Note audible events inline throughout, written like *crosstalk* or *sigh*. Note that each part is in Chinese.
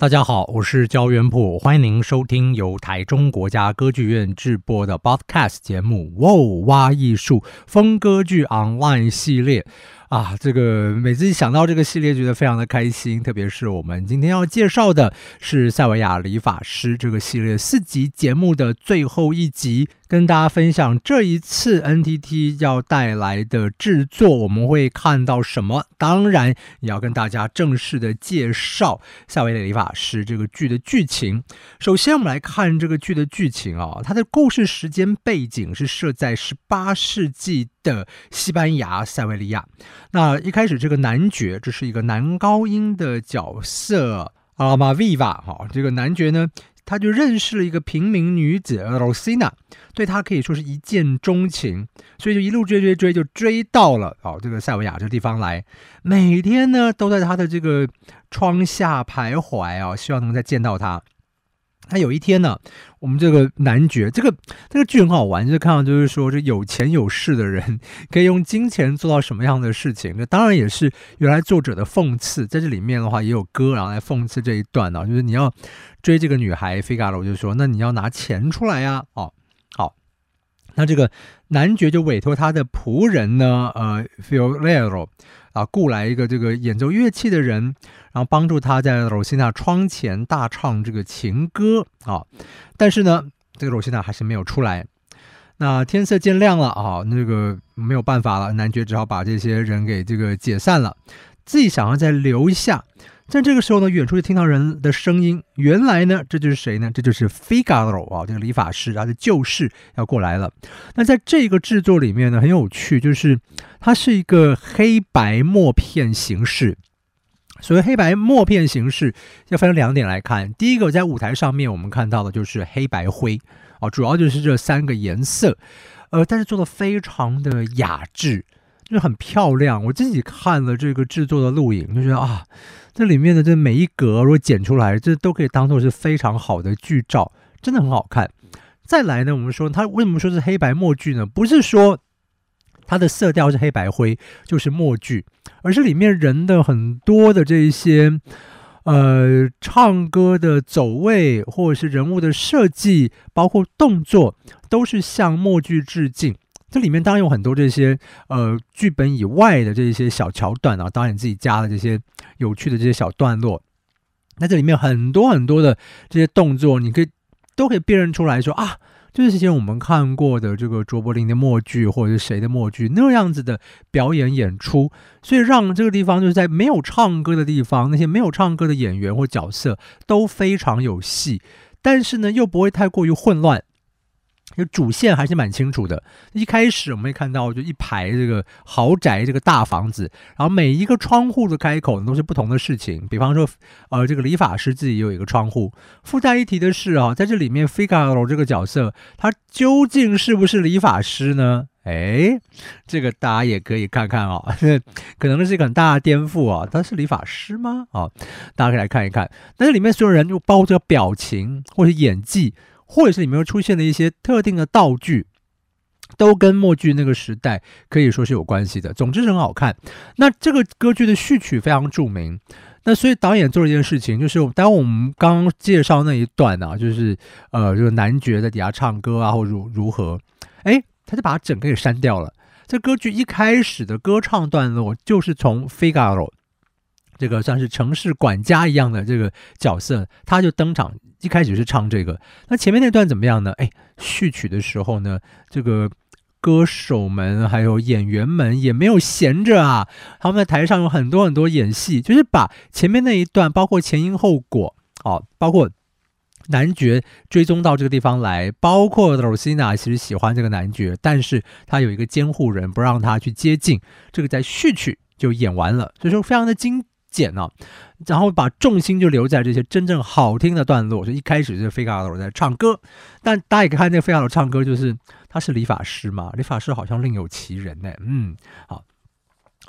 大家好，我是焦元溥，欢迎您收听由台中国家歌剧院制播的 Podcast 节目《哇艺术风歌剧 Online》系列。啊，这个每次一想到这个系列，觉得非常的开心。特别是我们今天要介绍的是塞维亚理发师这个系列四集节目的最后一集，跟大家分享这一次 NTT 要带来的制作，我们会看到什么？当然也要跟大家正式的介绍塞维亚理发师这个剧的剧情。首先，我们来看这个剧的剧情啊，它的故事时间背景是设在十八世纪的西班牙塞维利亚。那一开始，这个男爵，这是一个男高音的角色，阿玛维瓦哈，这个男爵呢，他就认识了一个平民女子 Rosina，，对他可以说是一见钟情，所以就一路追追追，就追到了哦这个塞维亚这个地方来，每天呢都在他的这个窗下徘徊啊，希望能再见到他。他有一天呢，我们这个男爵，这个这个剧很好玩，就看到就是说，这有钱有势的人可以用金钱做到什么样的事情。那当然也是原来作者的讽刺，在这里面的话也有歌，然后来讽刺这一段呢，就是你要追这个女孩菲嘎罗，就说那你要拿钱出来呀，哦，好，那这个男爵就委托他的仆人呢，呃，Fiorello 啊，雇来一个这个演奏乐器的人。然后帮助他在罗西娜窗前大唱这个情歌啊，但是呢，这个罗西娜还是没有出来。那天色渐亮了啊，那个没有办法了，男爵只好把这些人给这个解散了，自己想要再留一下。在这个时候呢，远处就听到人的声音，原来呢，这就是谁呢？这就是 Figaro 啊，这个理发师，他的旧识要过来了。那在这个制作里面呢，很有趣，就是它是一个黑白默片形式。所谓黑白默片形式，要分成两点来看。第一个，在舞台上面我们看到的就是黑白灰，哦，主要就是这三个颜色，呃，但是做的非常的雅致，就是很漂亮。我自己看了这个制作的录影，就觉得啊，这里面的这每一格如果剪出来，这都可以当做是非常好的剧照，真的很好看。再来呢，我们说它为什么说是黑白默剧呢？不是说。它的色调是黑白灰，就是默剧，而是里面人的很多的这一些，呃，唱歌的走位或者是人物的设计，包括动作，都是向默剧致敬。这里面当然有很多这些呃剧本以外的这些小桥段啊，导演自己加了这些有趣的这些小段落。那这里面很多很多的这些动作，你可以都可以辨认出来说啊。就是之前我们看过的这个卓别林的默剧，或者是谁的默剧那样子的表演演出，所以让这个地方就是在没有唱歌的地方，那些没有唱歌的演员或角色都非常有戏，但是呢又不会太过于混乱。就主线还是蛮清楚的。一开始我们会看到，就一排这个豪宅，这个大房子，然后每一个窗户的开口呢都是不同的事情。比方说，呃，这个理发师自己有一个窗户。附带一提的是啊，在这里面，Figaro 这个角色，他究竟是不是理发师呢？哎，这个大家也可以看看啊，*laughs* 可能是一个很大的颠覆啊。他是理发师吗？啊，大家可以来看一看。但是里面所有人就包括这个表情或者演技。或者是里面会出现的一些特定的道具，都跟默剧那个时代可以说是有关系的。总之是很好看。那这个歌剧的序曲非常著名。那所以导演做了一件事情，就是当我们刚介绍那一段啊，就是呃，这个男爵在底下唱歌啊，或如如何，哎，他就把它整个给删掉了。这歌剧一开始的歌唱段落就是从 Figaro 这个算是城市管家一样的这个角色，他就登场。一开始是唱这个，那前面那段怎么样呢？哎，序曲的时候呢，这个歌手们还有演员们也没有闲着啊，他们在台上有很多很多演戏，就是把前面那一段，包括前因后果，哦，包括男爵追踪到这个地方来，包括罗西娜其实喜欢这个男爵，但是他有一个监护人不让他去接近，这个在序曲就演完了，所以说非常的精。剪啊，然后把重心就留在这些真正好听的段落。就一开始就是费卡罗在唱歌，但大家也可以看那个费卡罗唱歌，就是他是理发师嘛，理发师好像另有其人呢。嗯，好。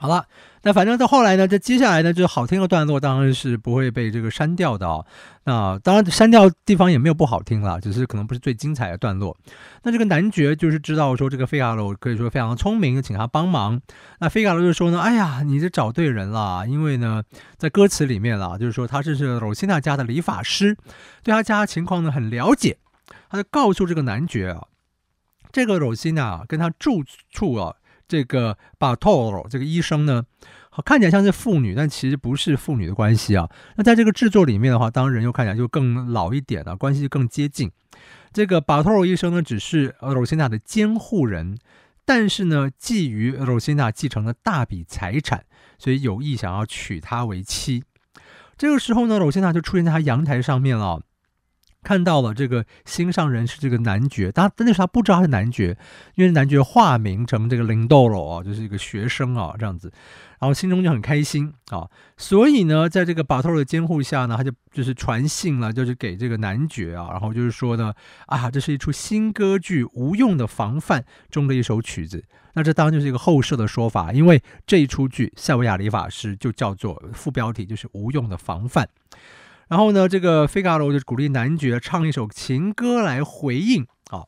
好了，那反正到后来呢，这接下来呢，就好听的段落当然是不会被这个删掉的哦。那当然删掉地方也没有不好听了，只是可能不是最精彩的段落。那这个男爵就是知道说这个费加罗可以说非常聪明，请他帮忙。那费加罗就说呢，哎呀，你这找对人了，因为呢，在歌词里面了，就是说他是这个罗西娜家的理发师，对他家情况呢很了解。他就告诉这个男爵啊，这个罗西娜跟他住处啊。这个巴托罗这个医生呢，看起来像是妇女，但其实不是妇女的关系啊。那在这个制作里面的话，当然人又看起来就更老一点了，关系更接近。这个巴托罗医生呢，只是罗西娜的监护人，但是呢，觊觎罗西娜继承了大笔财产，所以有意想要娶她为妻。这个时候呢，罗西娜就出现在他阳台上面了。看到了这个心上人是这个男爵，但那时候他不知道他是男爵，因为男爵化名成这个林豆罗啊，就是一个学生啊这样子，然后心中就很开心啊，所以呢，在这个巴托罗的监护下呢，他就就是传信了，就是给这个男爵啊，然后就是说呢，啊，这是一出新歌剧《无用的防范》中的一首曲子，那这当然就是一个后设的说法，因为这一出剧《塞维亚理法师》就叫做副标题就是《无用的防范》。然后呢，这个费加罗就鼓励男爵唱一首情歌来回应啊。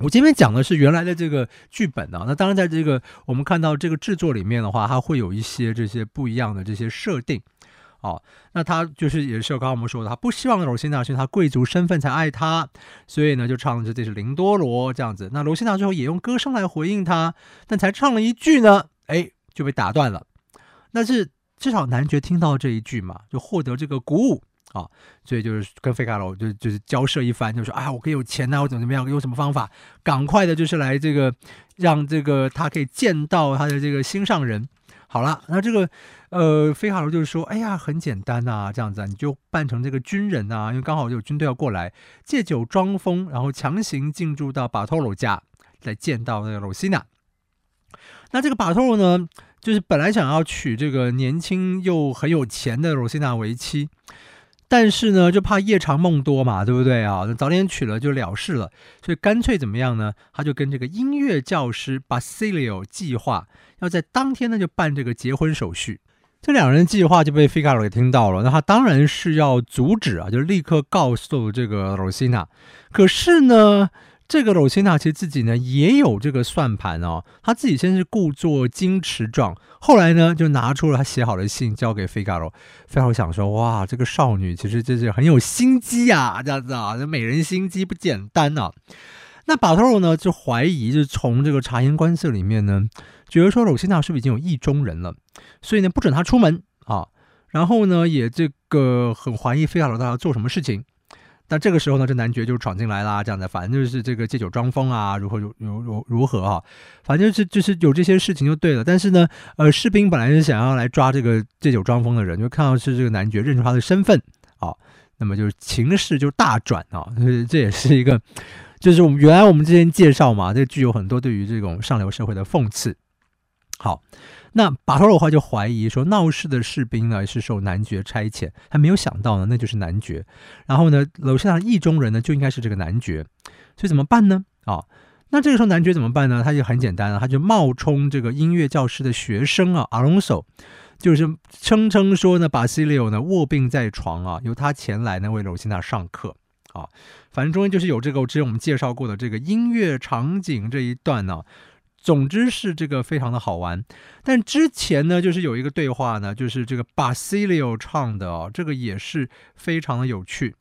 我今天讲的是原来的这个剧本啊，那当然在这个我们看到这个制作里面的话，它会有一些这些不一样的这些设定啊。那他就是也是刚刚我们说的，他不希望罗西娜是他贵族身份才爱他，所以呢就唱的这是林多罗这样子。那罗西娜最后也用歌声来回应他，但才唱了一句呢，哎就被打断了。那是至少男爵听到这一句嘛，就获得这个鼓舞。啊，所以就是跟费卡罗就就是交涉一番，就说啊，我可以有钱呐、啊，我怎么怎么样，用什么方法，赶快的，就是来这个让这个他可以见到他的这个心上人。好了，那这个呃，费卡罗就是说，哎呀，很简单呐、啊，这样子、啊，你就扮成这个军人呐、啊，因为刚好有军队要过来，借酒装疯，然后强行进驻到巴托罗家来见到那个罗西娜。那这个巴托罗呢，就是本来想要娶这个年轻又很有钱的罗西娜为妻。但是呢，就怕夜长梦多嘛，对不对啊？那早点娶了就了事了，所以干脆怎么样呢？他就跟这个音乐教师巴西利奥计划，要在当天呢就办这个结婚手续。这两人计划就被费加罗给听到了，那他当然是要阻止啊，就立刻告诉这个罗西娜。可是呢，这个罗西娜其实自己呢也有这个算盘哦，他自己先是故作矜持状，后来呢就拿出了他写好的信交给费加罗。费加罗想说，哇，这个少女其实真是很有心机啊，这样子啊，这美人心机不简单啊。那巴托罗呢就怀疑，就从这个察言观色里面呢，觉得说罗西娜是不是已经有意中人了，所以呢不准他出门啊，然后呢也这个很怀疑费加罗到底要做什么事情。但这个时候呢，这男爵就闯进来啦，这样的，反正就是这个借酒装疯啊，如何如如如如何啊，反正就是就是有这些事情就对了。但是呢，呃，士兵本来是想要来抓这个借酒装疯的人，就看到是这个男爵认出他的身份啊，那么就是情势就大转啊，这也是一个，就是我们原来我们之前介绍嘛，这个剧有很多对于这种上流社会的讽刺。好。那巴托罗的话就怀疑说，闹事的士兵呢是受男爵差遣，他没有想到呢，那就是男爵。然后呢，楼下的意中人呢就应该是这个男爵，所以怎么办呢？啊、那这个时候男爵怎么办呢？他就很简单了，他就冒充这个音乐教师的学生啊，阿隆索，就是声称说呢，巴西里奥呢卧病在床啊，由他前来呢为罗西娜上课啊。反正中间就是有这个之前我们介绍过的这个音乐场景这一段呢、总之是这个非常的好玩，但之前呢，就是有一个对话呢，就是这个巴西里奥唱的哦，这个也是非常的有趣，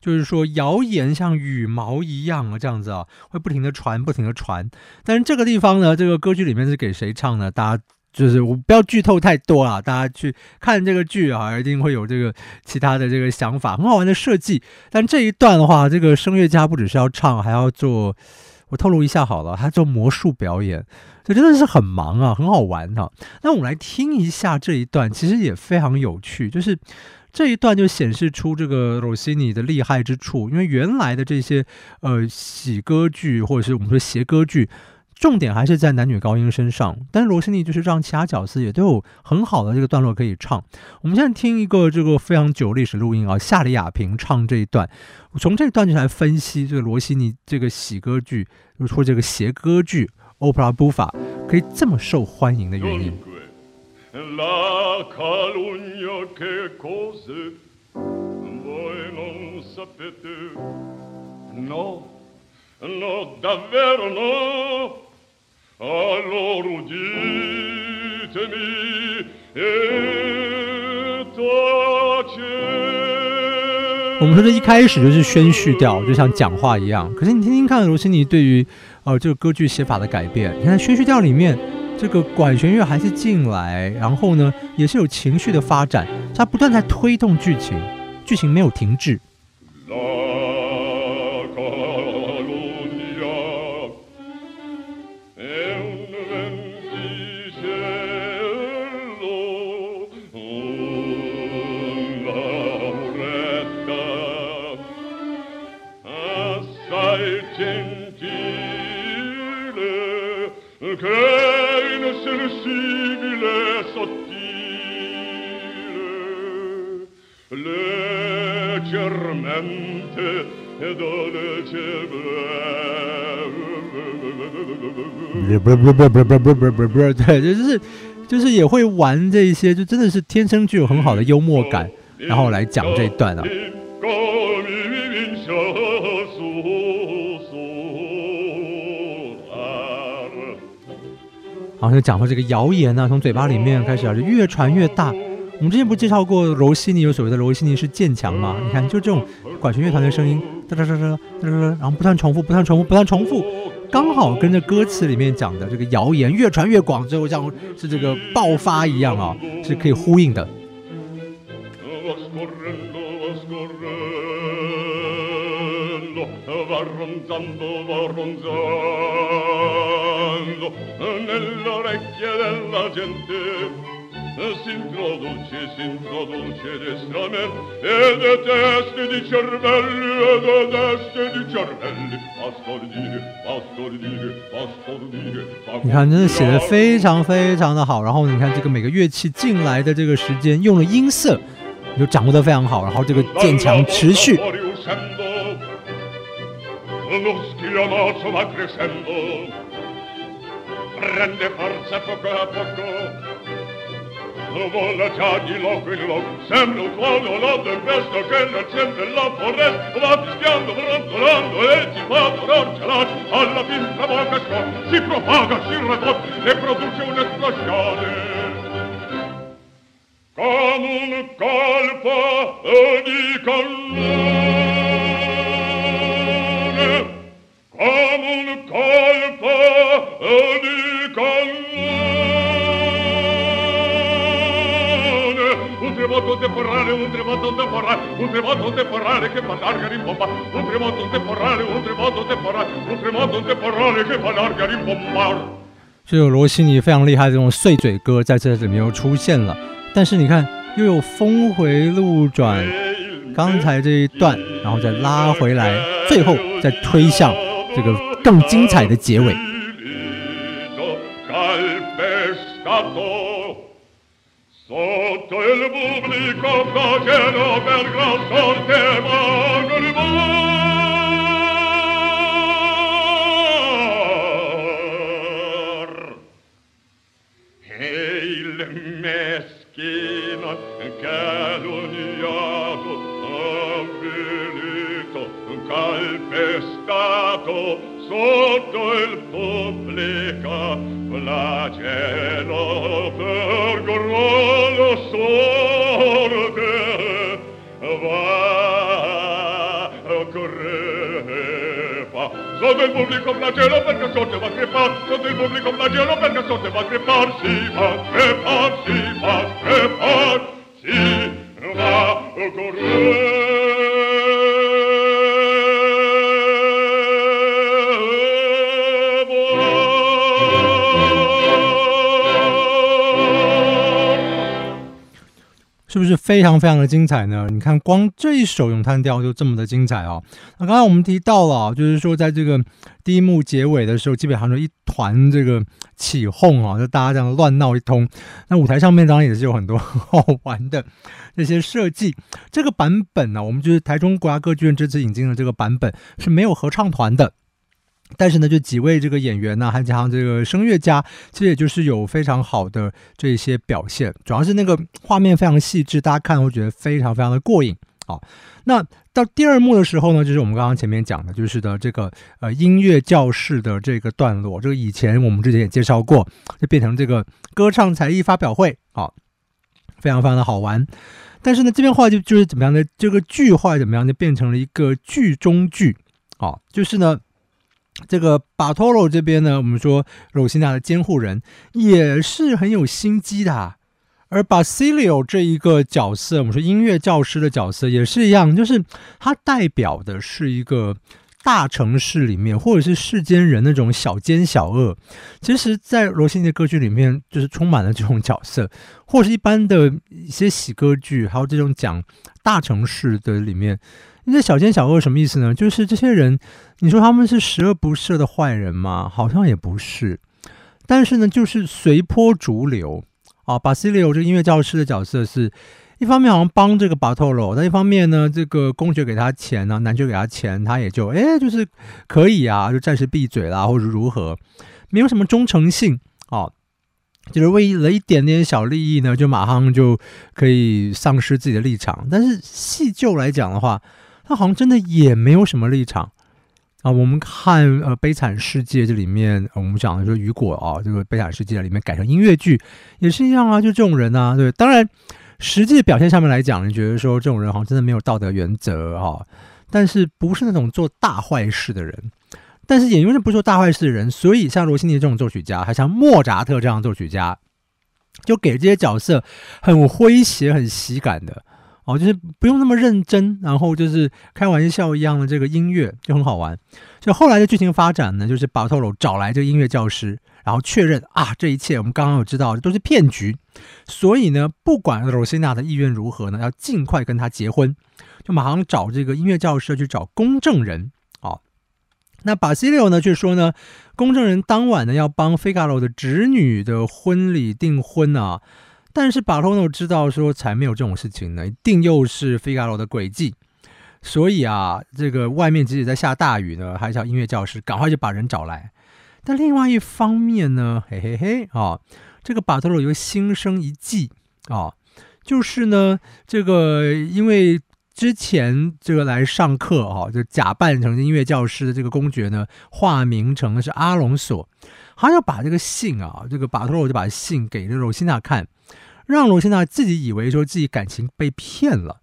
就是说谣言像羽毛一样啊，这样子啊，会不停的传，不停的传。但是这个地方呢，这个歌剧里面是给谁唱呢？大家就是我不要剧透太多啊，大家去看这个剧啊，一定会有这个其他的这个想法，很好玩的设计。但这一段的话，这个声乐家不只是要唱，还要做。我透露一下好了，他做魔术表演，这真的是很忙啊，很好玩哈、那我们来听一下这一段，其实也非常有趣，就是这一段就显示出这个罗西尼的厉害之处。因为原来的这些呃喜歌剧或者是我们说谐歌剧，重点还是在男女高音身上，但是罗西尼就是让其他角色也都有很好的这个段落可以唱。我们现在听一个这个非常久历史录音啊，夏里亚平唱这一段，从这一段就来分析这个罗西尼这个喜歌剧，或者这个谐歌剧 Opera Buffa 可以这么受欢迎的原因。我们说这一开始就是宣叙调，就像讲话一样。可是你听听看，罗西尼对于呃这个歌剧写法的改变，你看宣叙调里面这个管弦乐还是进来，然后呢也是有情绪的发展，它不断在推动剧情，剧情没有停滞。对就是就是也会玩这一些就真的是天生具有很好的幽默感然后来讲这一段啊。好像讲到这个谣言呢从嘴巴里面开始啊就越传越大。我们之前不是介绍过柔西尼有所谓的柔西尼是渐强吗？你看，就这种管弦乐团的声音，哒哒哒哒哒哒，然后不断重复，不断重复，不断重复，刚好跟着歌词里面讲的这个谣言越传越广，最后像是这个爆发一样啊，是可以呼应的。你看，真的写的非常非常的好。然后你看这个每个乐器进来的这个时间，用了音色，你就掌握得非常好。然后这个渐强持续。Lo vola già di loco in loco, sembra un clown l'ho del che non sempre la foresta, va fischiando, brontolando e ti fa dorcelare, alla pinta bocca sua, si propaga, si raddoppia e produce un'esplosione. Con un colpo di cannone, con un colpo 就有罗西尼非常厉害的这种碎嘴歌在这里面又出现了，但是你看又有峰回路转，刚才这一段，然后再拉回来，最后再推向这个更精彩的结尾。Sotto il pubblico facero per gran sorte ma il pubblico flagelo perché sorge va a creparsi, sotto il pubblico flagelo perché sorge va a creparsi. 是不是非常非常的精彩呢？你看，光这一首咏叹调就这么的精彩哦。那刚才我们提到了，就是说在这个第一幕结尾的时候，基本上就一团这个起哄啊，就大家这样乱闹一通。那舞台上面当然也是有很多 *laughs* 好玩的这些设计。这个版本呢、我们就是台中国家歌剧院这次引进的这个版本是没有合唱团的。但是呢，就几位这个演员呢，还加上这个声乐家，其实也就是有非常好的这些表现，主要是那个画面非常细致，大家看会觉得非常非常的过瘾啊。那到第二幕的时候呢，就是我们刚刚前面讲的，就是的这个呃音乐教室的这个段落，这个以前我们之前也介绍过，就变成这个歌唱才艺发表会啊，非常非常的好玩。但是呢，这边话就就是怎么样呢？这个剧话怎么样就变成了一个剧中剧啊，就是呢。这个巴托罗这边呢，我们说罗西娜的监护人也是很有心机的啊，而巴西里奥这一个角色，我们说音乐教师的角色也是一样，就是他代表的是一个大城市里面或者是世间人那种小奸小恶。其实，在罗西尼的歌剧里面，就是充满了这种角色，或是一般的一些喜歌剧，还有这种讲大城市的里面。那小奸小恶什么意思呢？就是这些人，你说他们是十恶不赦的坏人吗？好像也不是。但是呢，就是随波逐流啊。巴西里奥这个音乐教师的角色是一方面好像帮这个巴托罗，但一方面呢，这个公爵给他钱呢、啊，男爵给他钱，他也就哎，就是可以啊，就暂时闭嘴啦，或者如何，没有什么忠诚性啊。就是为了一点点小利益呢，就马上就可以丧失自己的立场。但是细究来讲的话，他好像真的也没有什么立场啊！我们看呃《悲惨世界》这里面，我们讲的说雨果啊，这个《悲惨世界》里面改成音乐剧也是一样啊，就这种人啊，对。当然，实际表现上面来讲，你觉得说这种人好像真的没有道德原则哈，但是不是那种做大坏事的人。但是也因为不是做大坏事的人，所以像罗西尼这种作曲家，还像莫扎特这样作曲家，就给这些角色很诙谐、很喜感的。哦，就是不用那么认真，然后就是开玩笑一样的这个音乐就很好玩。就后来的剧情发展呢，就是巴托罗找来这个音乐教师，然后确认啊，这一切我们刚刚有知道都是骗局，所以呢，不管罗西娜的意愿如何呢，要尽快跟他结婚，就马上找这个音乐教师去找公证人。啊，那巴西里奥呢，却说呢，公证人当晚呢要帮费加罗的侄女的婚礼订婚啊。但是巴托罗知道说才没有这种事情呢，一定又是费加罗的诡计。所以啊，这个外面即使在下大雨呢，还叫音乐教师赶快就把人找来。但另外一方面呢，*laughs* 嘿嘿嘿啊，这个巴托罗又心生一计啊，就是呢，这个因为之前这个来上课啊，就假扮成音乐教师的这个公爵呢，化名成是阿隆索，他要把这个信啊，这个巴托罗就把信给这罗西娜看。让罗西娜自己以为说自己感情被骗了，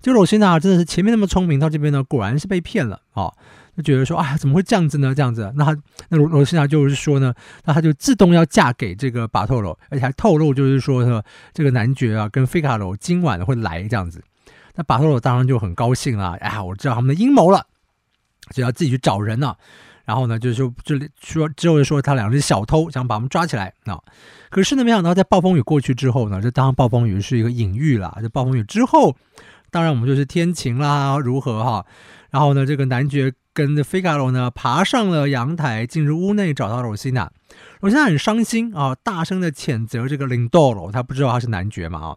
就罗西娜真的是前面那么聪明，到这边呢果然是被骗了啊、哦！就觉得说啊，怎么会这样子呢？这样子，那那罗罗西娜就是说呢，那他就自动要嫁给这个巴托罗，而且还透露就是说呢，这个男爵啊跟费卡罗今晚会来这样子。那巴托罗当然就很高兴了，哎呀，我知道他们的阴谋了，就要自己去找人了、啊。然后呢，就是说这里说之后就说他两个是小偷，想把他们抓起来啊。可是呢，没想到在暴风雨过去之后呢，这当暴风雨是一个隐喻了。这暴风雨之后，当然我们就是天晴啦，如何哈？然后呢，这个男爵跟这费加罗呢爬上了阳台，进入屋内找到罗西娜。罗西娜很伤心啊，大声的谴责这个林多罗，他不知道他是男爵嘛啊，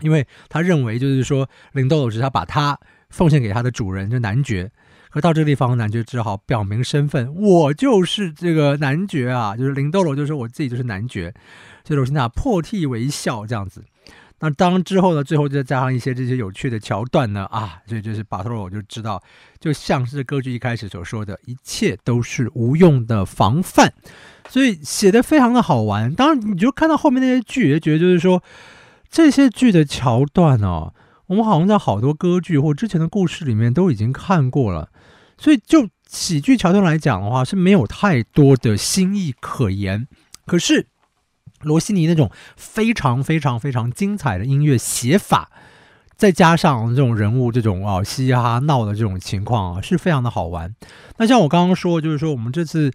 因为他认为就是说林多罗是他把他奉献给他的主人，就男爵。可到这个地方，男爵只好表明身份，我就是这个男爵啊，就是林豆豆就说我自己就是男爵，所以罗西娜破涕为笑这样子。那当之后呢，最后再加上一些这些有趣的桥段呢，啊，所以就是巴托罗我就知道，就像是歌剧一开始所说的，一切都是无用的防范，所以写的非常的好玩。当然，你就看到后面那些剧，也觉得就是说这些剧的桥段哦，我们好像在好多歌剧或之前的故事里面都已经看过了。所以，就喜剧桥段来讲的话，是没有太多的新意可言。可是，罗西尼那种非常非常非常精彩的音乐写法，再加上这种人物这种啊嘻嘻哈哈闹的这种情况啊，是非常的好玩。那像我刚刚说，就是说我们这次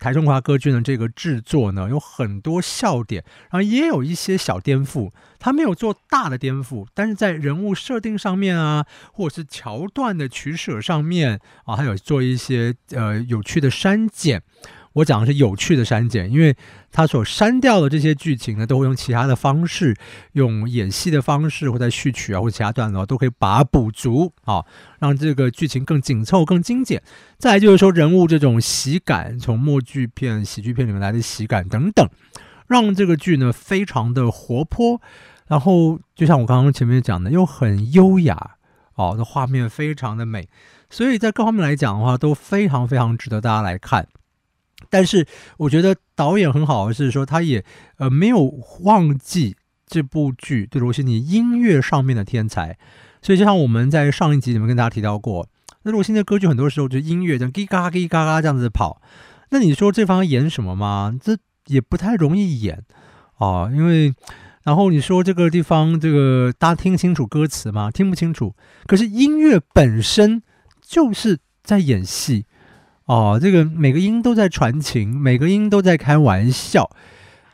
台中华歌剧呢，这个制作呢，有很多笑点，然后也有一些小颠覆。他没有做大的颠覆，但是在人物设定上面啊，或者是桥段的取舍上面啊，还有做一些呃有趣的删减。我讲的是有趣的删减，因为他所删掉的这些剧情呢，都会用其他的方式，用演戏的方式，或者序曲啊，或者其他段落，都可以把它补足啊，让这个剧情更紧凑、更精简。再来就是说人物这种喜感，从默剧片、喜剧片里面来的喜感等等，让这个剧呢非常的活泼。然后就像我刚刚前面讲的，又很优雅哦，这画面非常的美，所以在各方面来讲的话，都非常非常值得大家来看。但是我觉得导演很好的是说，他也呃没有忘记这部剧对罗西尼音乐上面的天才，所以就像我们在上一集里面跟大家提到过，那罗西尼的歌剧很多时候就音乐这样叽嘎叽嘎嘎这样子跑，那你说这方演什么吗？这也不太容易演啊，因为然后你说这个地方这个大家听清楚歌词吗？听不清楚，可是音乐本身就是在演戏。哦，这个每个音都在传情，每个音都在开玩笑。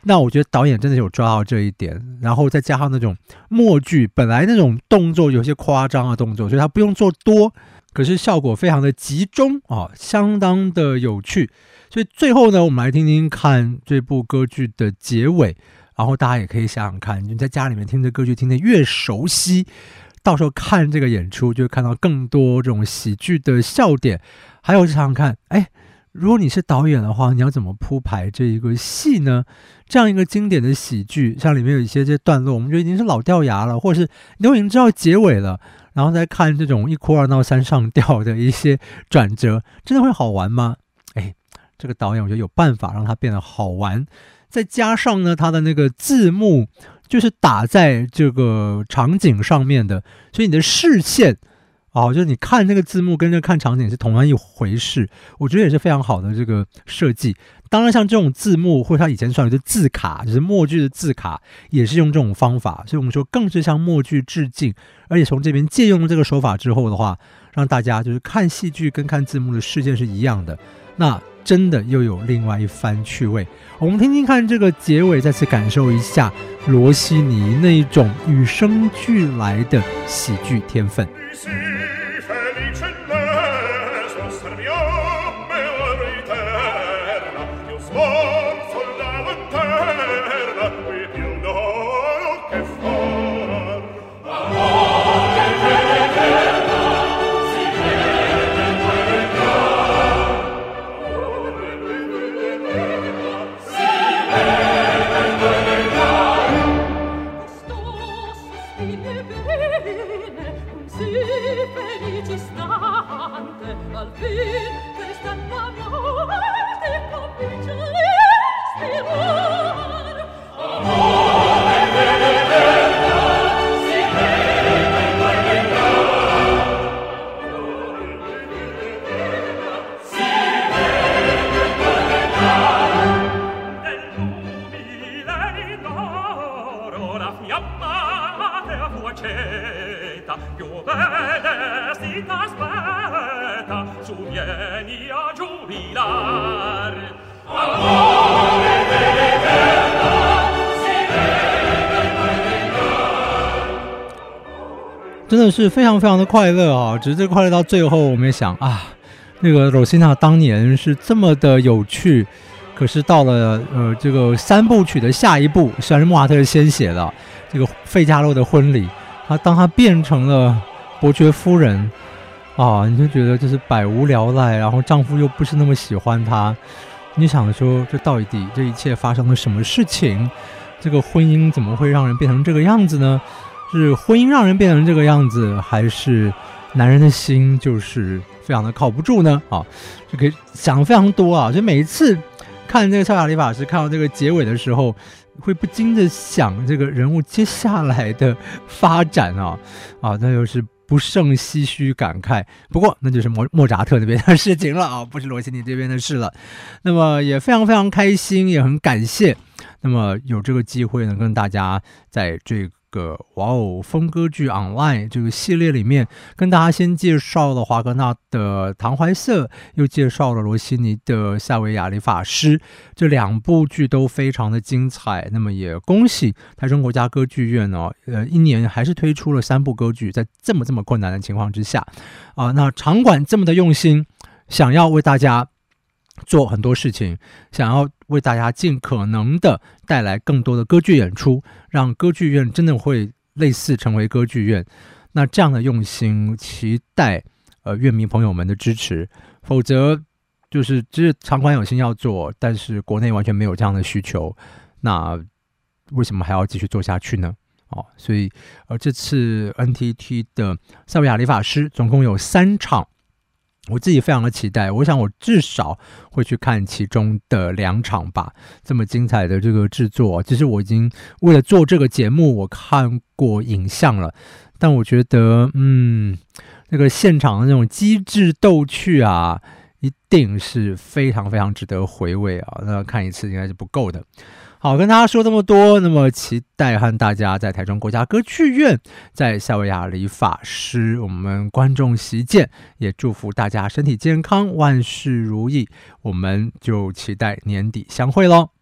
那我觉得导演真的有抓到这一点，然后再加上那种默剧，本来那种动作有些夸张的动作，所以他不用做多，可是效果非常的集中啊、哦，相当的有趣。所以最后呢，我们来听听看这部歌剧的结尾，然后大家也可以想想看，你在家里面听着歌剧，听得越熟悉。到时候看这个演出，就会看到更多这种喜剧的笑点。还有，想想看，哎，如果你是导演的话，你要怎么铺排这一个戏呢？这样一个经典的喜剧，像里面有一些这些段落，我们就已经是老掉牙了，或者是你都已经知道结尾了，然后再看这种一哭二闹三上吊的一些转折，真的会好玩吗？*laughs* 哎，这个导演我觉得有办法让它变得好玩，再加上呢，他的那个字幕。就是打在这个场景上面的，所以你的视线，哦，就是你看那个字幕跟着看场景是同样一回事，我觉得也是非常好的这个设计。当然，像这种字幕或者他以前算的字卡，就是默剧的字卡，也是用这种方法，所以我们说更是向默剧致敬。而且从这边借用这个手法之后的话，让大家就是看戏剧跟看字幕的事件是一样的。那。真的又有另外一番趣味，我们听听看这个结尾，再次感受一下罗西尼那一种与生俱来的喜剧天分。真的是非常非常的快乐啊！只是这快乐到最后，我们也想啊，那个罗西娜当年是这么的有趣，可是到了呃这个三部曲的下一部，虽然是莫扎特先写的这个《费加罗的婚礼》，他当他变成了伯爵夫人啊，你就觉得就是百无聊赖，然后丈夫又不是那么喜欢她，你想说这到底这一切发生了什么事情？这个婚姻怎么会让人变成这个样子呢？是婚姻让人变成这个样子，还是男人的心就是非常的靠不住呢？啊，就可以想非常多啊！就每一次看这个萧亚里法师看到这个结尾的时候，会不禁的想这个人物接下来的发展啊啊，那就是不胜唏嘘感慨。不过那就是莫莫扎特那边的事情了啊，不是罗西尼这边的事了。那么也非常非常开心，也很感谢。那么有这个机会呢，跟大家在这个哇哦，风歌剧 online 这个系列里面，跟大家先介绍了华格纳的《唐怀瑟》，又介绍了罗西尼的《夏维亚理发师》，这两部剧都非常的精彩。那么也恭喜台中国家歌剧院哦，呃，一年还是推出了三部歌剧，在这么这么困难的情况之下啊，那场馆这么的用心，想要为大家做很多事情，想要为大家尽可能的带来更多的歌剧演出，让歌剧院真的会类似成为歌剧院。那这样的用心，期待呃乐迷朋友们的支持。否则就是这场馆有心要做，但是国内完全没有这样的需求，那为什么还要继续做下去呢？哦，所以呃这次 NTT 的塞维亚理发师总共有三场。我自己非常的期待，我想我至少会去看其中的两场吧。这么精彩的这个制作，其实我已经为了做这个节目，我看过影像了。但我觉得，嗯，那个现场的那种机智逗趣啊，一定是非常非常值得回味啊。那看一次应该是不够的。好，跟大家说这么多，那么期待和大家在台中国家歌剧院，在夏威夷理发师，我们观众席见，也祝福大家身体健康，万事如意。我们就期待年底相会喽。